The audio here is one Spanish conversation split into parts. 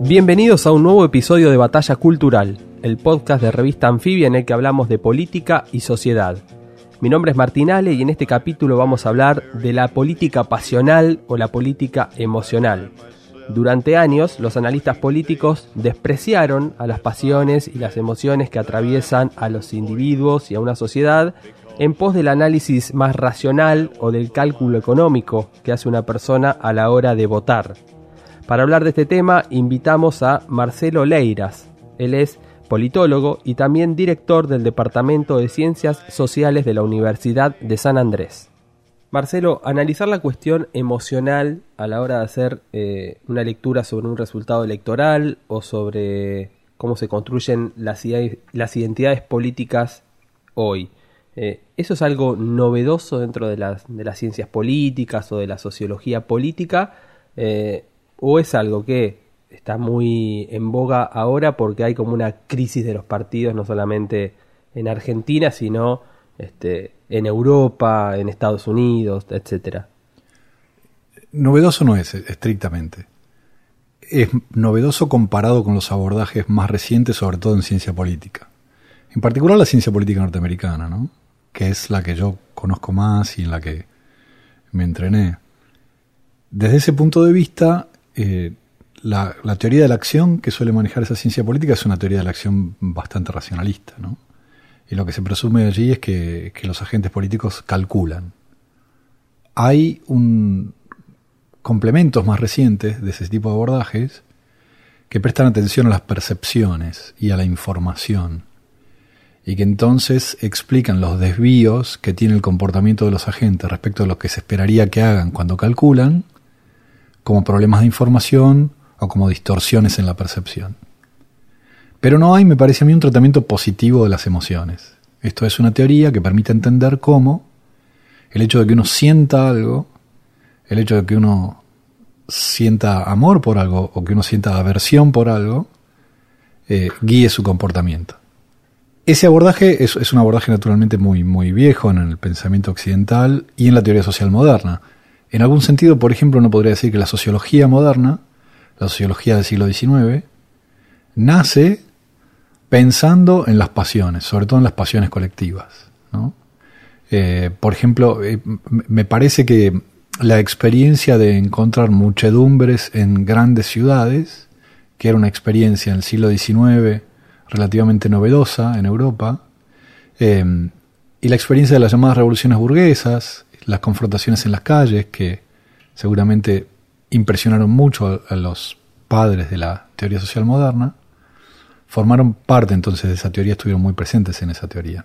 Bienvenidos a un nuevo episodio de Batalla Cultural, el podcast de revista Anfibia en el que hablamos de política y sociedad. Mi nombre es Martinale y en este capítulo vamos a hablar de la política pasional o la política emocional. Durante años, los analistas políticos despreciaron a las pasiones y las emociones que atraviesan a los individuos y a una sociedad en pos del análisis más racional o del cálculo económico que hace una persona a la hora de votar. Para hablar de este tema invitamos a Marcelo Leiras. Él es politólogo y también director del Departamento de Ciencias Sociales de la Universidad de San Andrés. Marcelo, analizar la cuestión emocional a la hora de hacer eh, una lectura sobre un resultado electoral o sobre cómo se construyen las, identidades políticas hoy. Eh, ¿Eso es algo novedoso dentro de las, ciencias políticas o de la sociología política? Eh, ¿O es algo que está muy en boga ahora porque hay como una crisis de los partidos, no solamente en Argentina, sino este, en Europa, en Estados Unidos, etcétera. Novedoso no es estrictamente. Es novedoso comparado con los abordajes más recientes, sobre todo en ciencia política. En particular la ciencia política norteamericana, ¿no? que es la que yo conozco más y en la que me entrené. Desde ese punto de vista, eh, la, teoría de la acción que suele manejar esa ciencia política es una teoría de la acción bastante racionalista, ¿no? Y lo que se presume allí es que, los agentes políticos calculan. Hay un complementos más recientes de ese tipo de abordajes que prestan atención a las percepciones y a la información y que entonces explican los desvíos que tiene el comportamiento de los agentes respecto a lo que se esperaría que hagan cuando calculan como problemas de información o como distorsiones en la percepción. Pero no hay, me parece a mí, un tratamiento positivo de las emociones. Esto es una teoría que permite entender cómo el hecho de que uno sienta algo, el hecho de que uno sienta amor por algo o que uno sienta aversión por algo, eh, guíe su comportamiento. Ese abordaje es, un abordaje naturalmente muy, muy viejo en el pensamiento occidental y en la teoría social moderna. En algún sentido, por ejemplo, uno podría decir que la sociología moderna la sociología del siglo XIX, nace pensando en las pasiones, sobre todo en las pasiones colectivas. Eh, por ejemplo, eh, me parece que la experiencia de encontrar muchedumbres en grandes ciudades, que era una experiencia en el siglo XIX relativamente novedosa en Europa, eh, y la experiencia de las llamadas revoluciones burguesas, las confrontaciones en las calles, que seguramente impresionaron mucho a, los padres de la teoría social moderna, formaron parte entonces de esa teoría, estuvieron muy presentes en esa teoría.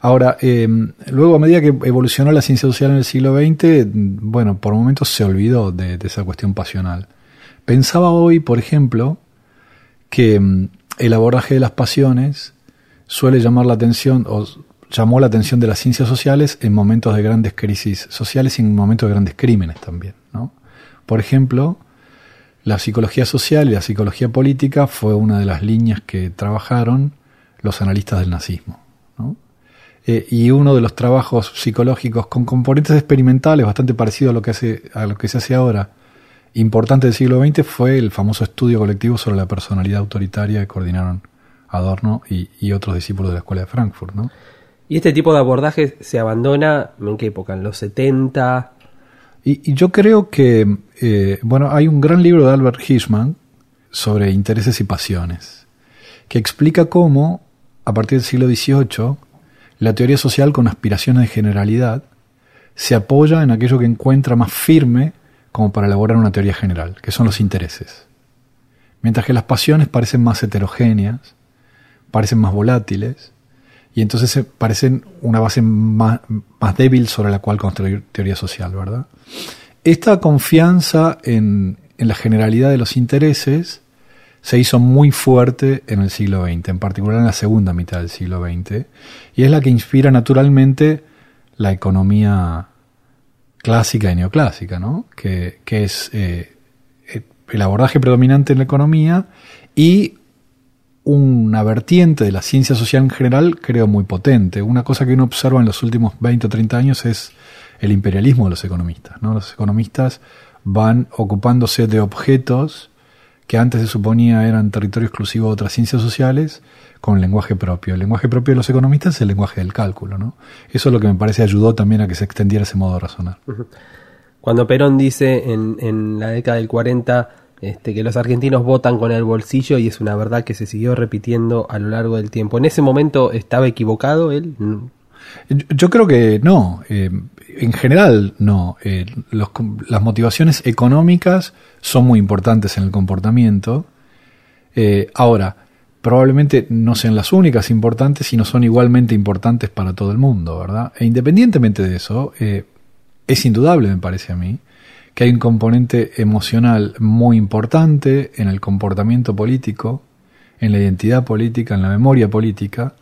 Ahora, em, luego a medida que evolucionó la ciencia social en el siglo XX, bueno, por momentos se olvidó de, esa cuestión pasional. Pensaba hoy, por ejemplo, que em, el abordaje de las pasiones suele llamar la atención, o llamó la atención de las ciencias sociales en momentos de grandes crisis sociales y en momentos de grandes crímenes también. ¿no? Por ejemplo, la psicología social y la psicología política fue una de las líneas que trabajaron los analistas del nazismo. Eh, y uno de los trabajos psicológicos con componentes experimentales bastante parecido a lo que, hace, a lo que se hace ahora, importante del siglo XX, fue el famoso estudio colectivo sobre la personalidad autoritaria que coordinaron Adorno y, otros discípulos de la Escuela de Frankfurt. ¿Y este tipo de abordaje se abandona en qué época? ¿En los 70? Y, yo creo que, eh, bueno, hay un gran libro de Albert Hirschman sobre intereses y pasiones, que explica cómo, a partir del siglo XVIII, la teoría social con aspiraciones de generalidad se apoya en aquello que encuentra más firme como para elaborar una teoría general, que son los intereses. Mientras que las pasiones parecen más heterogéneas, parecen más volátiles, y entonces se parecen una base más, más débil sobre la cual construir teoría social, ¿verdad? Esta confianza en, la generalidad de los intereses se hizo muy fuerte en el siglo XX, en particular en la segunda mitad del siglo XX, y es la que inspira naturalmente la economía clásica y neoclásica, ¿no? que, que es eh, el abordaje predominante en la economía y una vertiente de la ciencia social en general, creo, muy potente. Una cosa que uno observa en los últimos 20 o 30 años es el imperialismo de los economistas. ¿no? Los economistas van ocupándose de objetos que antes se suponía eran territorio exclusivo de otras ciencias sociales con lenguaje propio. El lenguaje propio de los economistas es el lenguaje del cálculo. ¿no? Eso es lo que me parece ayudó también a que se extendiera ese modo de razonar. Cuando Perón dice en, en la década del 40 este, que los argentinos votan con el bolsillo y es una verdad que se siguió repitiendo a lo largo del tiempo. ¿En ese momento estaba equivocado él? Yo creo que no. Eh, en general, no. Eh, las motivaciones económicas son muy importantes en el comportamiento. Eh, ahora, probablemente no sean las únicas importantes, sino son igualmente importantes para todo el mundo, ¿verdad? E independientemente de eso, es indudable, me parece a mí, que hay un componente emocional muy importante en el comportamiento político, en la identidad política, en la memoria política,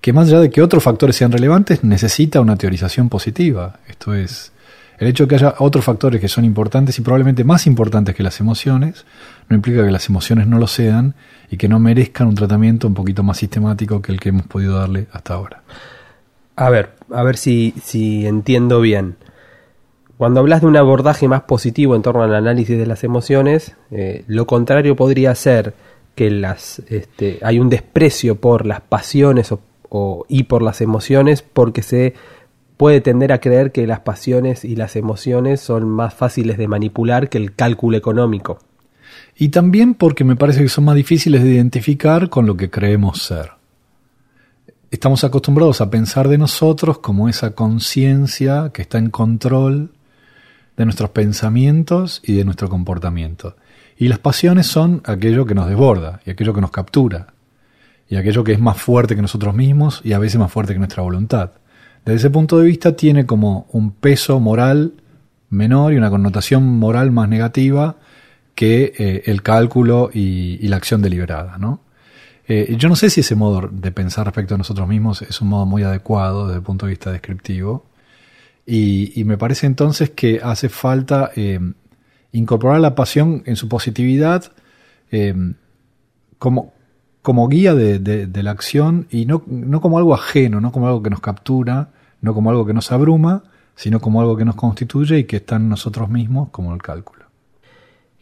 que más allá de que otros factores sean relevantes, necesita una teorización positiva. Esto es, el hecho de que haya otros factores que son importantes y probablemente más importantes que las emociones, no implica que las emociones no lo sean y que no merezcan un tratamiento un poquito más sistemático que el que hemos podido darle hasta ahora. A ver, a ver si, si entiendo bien. Cuando hablas de un abordaje más positivo en torno al análisis de las emociones, eh, lo contrario podría ser que las, este, hay un desprecio por las pasiones o, y por las emociones porque se puede tender a creer que las pasiones y las emociones son más fáciles de manipular que el cálculo económico. Y también porque me parece que son más difíciles de identificar con lo que creemos ser. Estamos acostumbrados a pensar de nosotros como esa conciencia que está en control de nuestros pensamientos y de nuestro comportamiento. Y las pasiones son aquello que nos desborda y aquello que nos captura y aquello que es más fuerte que nosotros mismos y a veces más fuerte que nuestra voluntad. Desde ese punto de vista tiene como un peso moral menor y una connotación moral más negativa que eh, el cálculo y, la acción deliberada. ¿no? Eh, yo no sé si ese modo de pensar respecto a nosotros mismos es un modo muy adecuado desde el punto de vista descriptivo. Y, me parece entonces que hace falta eh, incorporar la pasión en su positividad como, como guía de, la acción y no, no como algo ajeno, no como algo que nos captura, no como algo que nos abruma, sino como algo que nos constituye y que está en nosotros mismos como el cálculo.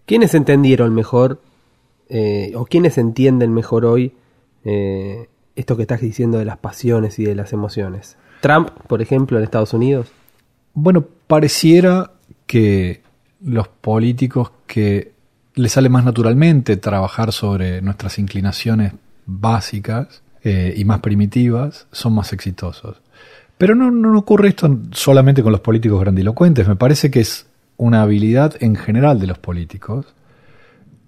¿Quiénes entendieron mejor eh, o quiénes entienden mejor hoy esto que estás diciendo de las pasiones y de las emociones? Trump, por ejemplo, en Estados Unidos. Bueno, pareciera que los políticos que les sale más naturalmente trabajar sobre nuestras inclinaciones básicas eh, y más primitivas son más exitosos. Pero no, no ocurre esto solamente con los políticos grandilocuentes, me parece que es una habilidad en general de los políticos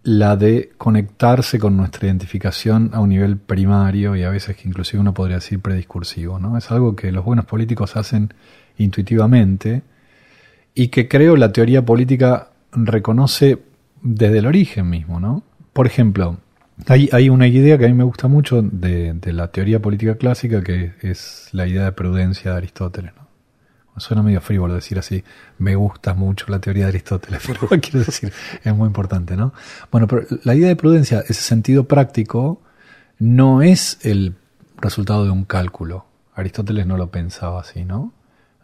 la de conectarse con nuestra identificación a un nivel primario y a veces que inclusive uno podría decir prediscursivo. ¿no? Es algo que los buenos políticos hacen intuitivamente y que creo la teoría política reconoce desde el origen mismo, ¿no? Por ejemplo, hay, una idea que a mí me gusta mucho de, la teoría política clásica que es la idea de prudencia de Aristóteles, ¿no? Suena medio frívolo decir así, me gusta mucho la teoría de Aristóteles, pero quiero decir, es muy importante, ¿no? Bueno, pero la idea de prudencia, ese sentido práctico, no es el resultado de un cálculo. Aristóteles no lo pensaba así, ¿no?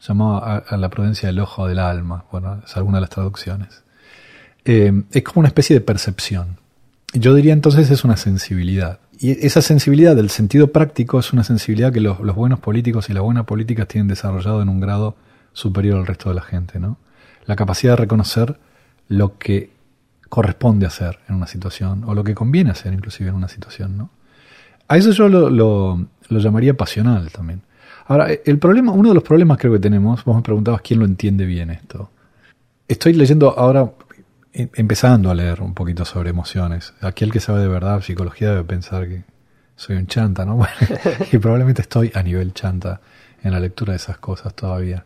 llamaba a, la prudencia del ojo del alma, bueno, es alguna de las traducciones. Eh, es como una especie de percepción. Yo diría entonces es una sensibilidad. Y esa sensibilidad del sentido práctico es una sensibilidad que los, buenos políticos y las buenas políticas tienen desarrollado en un grado superior al resto de la gente, ¿no? La capacidad de reconocer lo que corresponde hacer en una situación, o lo que conviene hacer inclusive en una situación, ¿no? A eso yo lo, lo llamaría pasional también. Ahora, el problema, uno de los problemas creo que tenemos, vos me preguntabas quién lo entiende bien esto. Estoy leyendo ahora, empezando a leer un poquito sobre emociones. Aquel que sabe de verdad psicología debe pensar que soy un chanta, ¿no? y probablemente estoy a nivel chanta en la lectura de esas cosas todavía.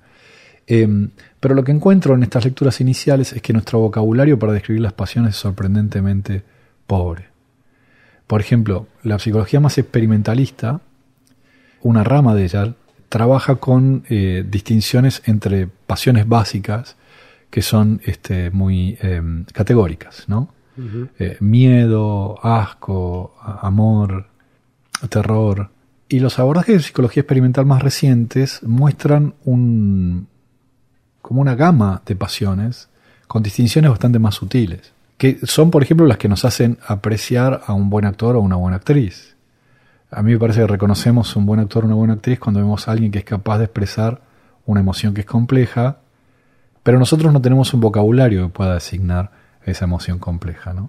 Em, pero lo que encuentro en estas lecturas iniciales es que nuestro vocabulario para describir las pasiones es sorprendentemente pobre. Por ejemplo, la psicología más experimentalista, una rama de ella, trabaja con eh, distinciones entre pasiones básicas que son este, muy em, categóricas, ¿no? Eh, miedo, asco, amor, terror. Y los abordajes de psicología experimental más recientes muestran un, como una gama de pasiones con distinciones bastante más sutiles, que son, por ejemplo, las que nos hacen apreciar a un buen actor o una buena actriz. A mí me parece que reconocemos un buen actor o una buena actriz cuando vemos a alguien que es capaz de expresar una emoción que es compleja, pero nosotros no tenemos un vocabulario que pueda designar esa emoción compleja, ¿no?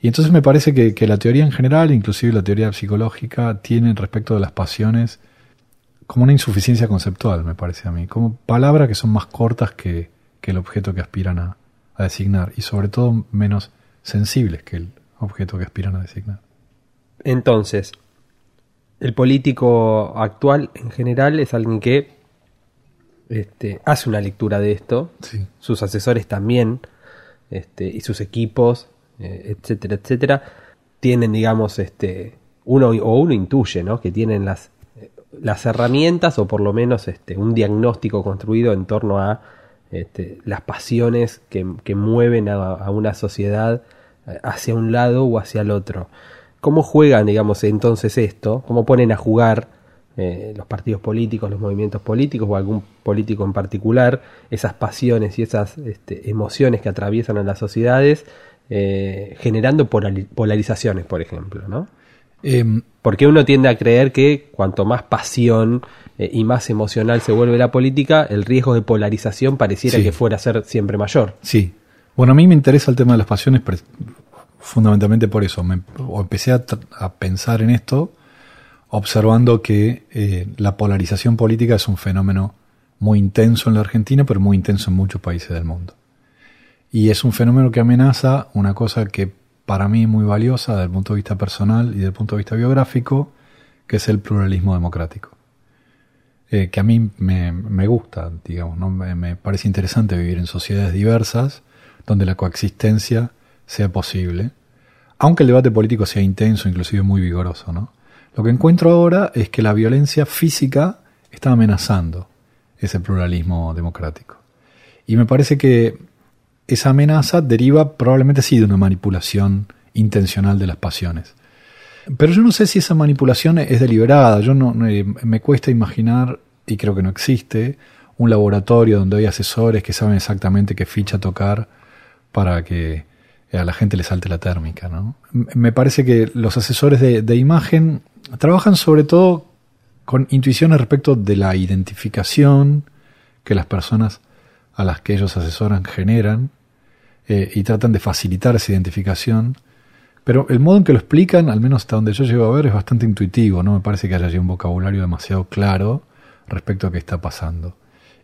Y entonces me parece que, la teoría en general, inclusive la teoría psicológica, tiene respecto de las pasiones como una insuficiencia conceptual, me parece a mí, como palabras que son más cortas que, el objeto que aspiran a, designar y sobre todo menos sensibles que el objeto que aspiran a designar. Entonces, el político actual en general es alguien que este, hace una lectura de esto, sus asesores también, este, y sus equipos, eh, etcétera, etcétera, tienen, digamos, este, uno o uno intuye, ¿no? Que tienen las las herramientas o por lo menos este, un diagnóstico construido en torno a este, las pasiones que, mueven a, una sociedad eh, hacia un lado o hacia el otro. ¿Cómo juegan, digamos, entonces esto? ¿Cómo ponen a jugar eh, los partidos políticos, los movimientos políticos o algún político en particular esas pasiones y esas este, emociones que atraviesan a las sociedades eh, generando polarizaciones, por ejemplo, ¿no? Em, porque uno tiende a creer que cuanto más pasión eh, y más emocional se vuelve la política, el riesgo de polarización pareciera que fuera a ser siempre mayor. Sí. Bueno, a mí me interesa el tema de las pasiones fundamentalmente por eso. Me, empecé a, pensar en esto observando que eh, la polarización política es un fenómeno muy intenso en la Argentina, pero muy intenso en muchos países del mundo. Y es un fenómeno que amenaza una cosa que para mí muy valiosa desde el punto de vista personal y desde el punto de vista biográfico, que es el pluralismo democrático. Eh, que a mí me, gusta, digamos, ¿no? me, parece interesante vivir en sociedades diversas donde la coexistencia sea posible, aunque el debate político sea intenso, inclusive muy vigoroso. ¿no? Lo que encuentro ahora es que la violencia física está amenazando ese pluralismo democrático. Y me parece que esa amenaza deriva probablemente sí de una manipulación intencional de las pasiones. Pero yo no sé si esa manipulación es deliberada. Yo no, me cuesta imaginar, y creo que no existe, un laboratorio donde hay asesores que saben exactamente qué ficha tocar para que a la gente le salte la térmica. Me parece que los asesores de imagen trabajan sobre todo con intuiciones respecto de la identificación que las personas a las que ellos asesoran generan eh, y tratan de facilitar esa identificación. Pero el modo en que lo explican, al menos hasta donde yo llego a ver, es bastante intuitivo. No me parece que haya allí un vocabulario demasiado claro respecto a qué está pasando.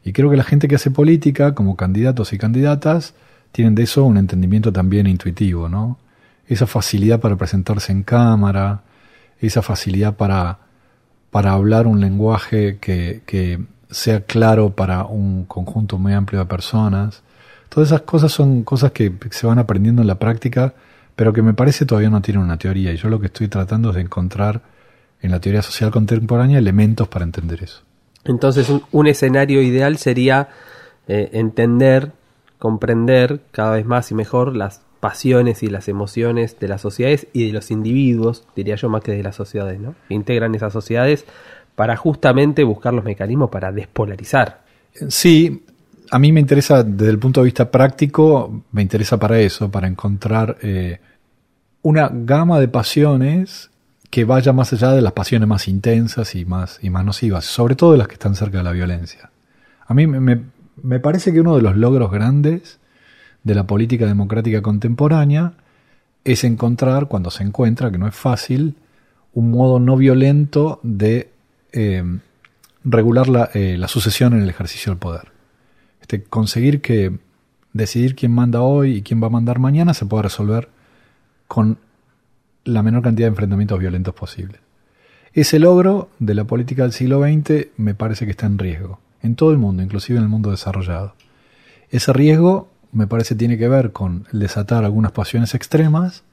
Y creo que la gente que hace política, como candidatos y candidatas, tienen de eso un entendimiento también intuitivo, ¿no? Esa facilidad para presentarse en cámara, esa facilidad para, para hablar un lenguaje que, que sea claro para un conjunto muy amplio de personas, Todas esas cosas son cosas que se van aprendiendo en la práctica, pero que me parece todavía no tienen una teoría. Y yo lo que estoy tratando es de encontrar en la teoría social contemporánea elementos para entender eso. Entonces, un, escenario ideal sería eh, entender, comprender cada vez más y mejor las pasiones y las emociones de las sociedades y de los individuos, diría yo más que de las sociedades, ¿no? Integran esas sociedades para justamente buscar los mecanismos para despolarizar. Sí, a mí me interesa, desde el punto de vista práctico, me interesa para eso, para encontrar eh, una gama de pasiones que vaya más allá de las pasiones más intensas y más, y más nocivas, sobre todo las que están cerca de la violencia. A mí me, me parece que uno de los logros grandes de la política democrática contemporánea es encontrar, cuando se encuentra, que no es fácil, un modo no violento de eh, regular la, eh, la sucesión en el ejercicio del poder. Este, conseguir que decidir quién manda hoy y quién va a mandar mañana se pueda resolver con la menor cantidad de enfrentamientos violentos posibles. Ese logro de la política del siglo XX me parece que está en riesgo, en todo el mundo, inclusive en el mundo desarrollado. Ese riesgo me parece tiene que ver con el desatar algunas pasiones extremas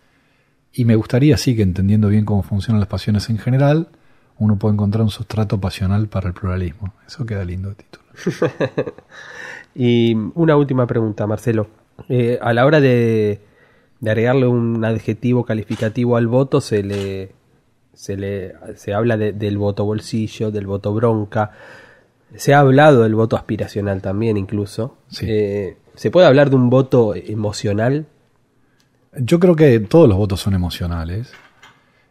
y me gustaría sí que entendiendo bien cómo funcionan las pasiones en general, uno puede encontrar un sustrato pasional para el pluralismo. Eso queda lindo de título. y una última pregunta, Marcelo. Eh, a la hora de, de agregarle un adjetivo calificativo al voto, se le, se le se habla del voto bolsillo, del voto bronca. Se ha hablado del voto aspiracional también, incluso. Eh, ¿Se puede hablar de un voto emocional? Yo creo que todos los votos son emocionales.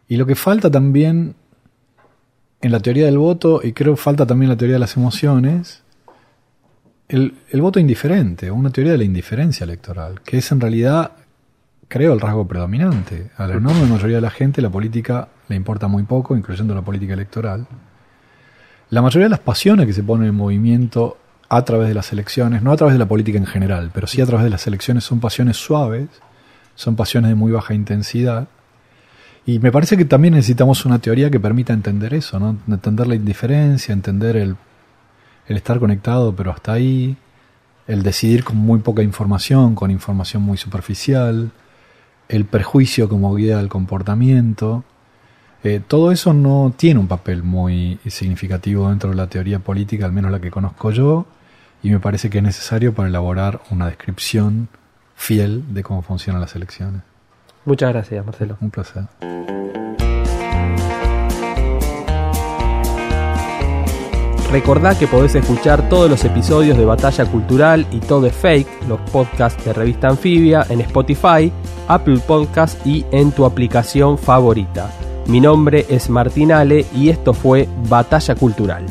Y lo que falta también en la teoría del voto, y creo que falta también en la teoría de las emociones, el, el voto indiferente, una teoría de la indiferencia electoral, que es en realidad, creo, el rasgo predominante. A la enorme mayoría de la gente la política le importa muy poco, incluyendo la política electoral. La mayoría de las pasiones que se ponen en movimiento a través de las elecciones, no a través de la política en general, pero sí a través de las elecciones, son pasiones suaves, son pasiones de muy baja intensidad. Y me parece que también necesitamos una teoría que permita entender eso, ¿no? Entender la indiferencia, entender el, el estar conectado, pero hasta ahí, el decidir con muy poca información, con información muy superficial, el prejuicio como guía del comportamiento. Eh, todo eso no tiene un papel muy significativo dentro de la teoría política, al menos la que conozco yo, y me parece que es necesario para elaborar una descripción fiel de cómo funcionan las elecciones. Muchas gracias, Marcelo. Un placer. Recordá que podés escuchar todos los episodios de Batalla Cultural y Todo es Fake, los podcasts de Revista Anfibia, en Spotify, Apple Podcast y en tu aplicación favorita. Mi nombre es Martín Ale y esto fue Batalla Cultural.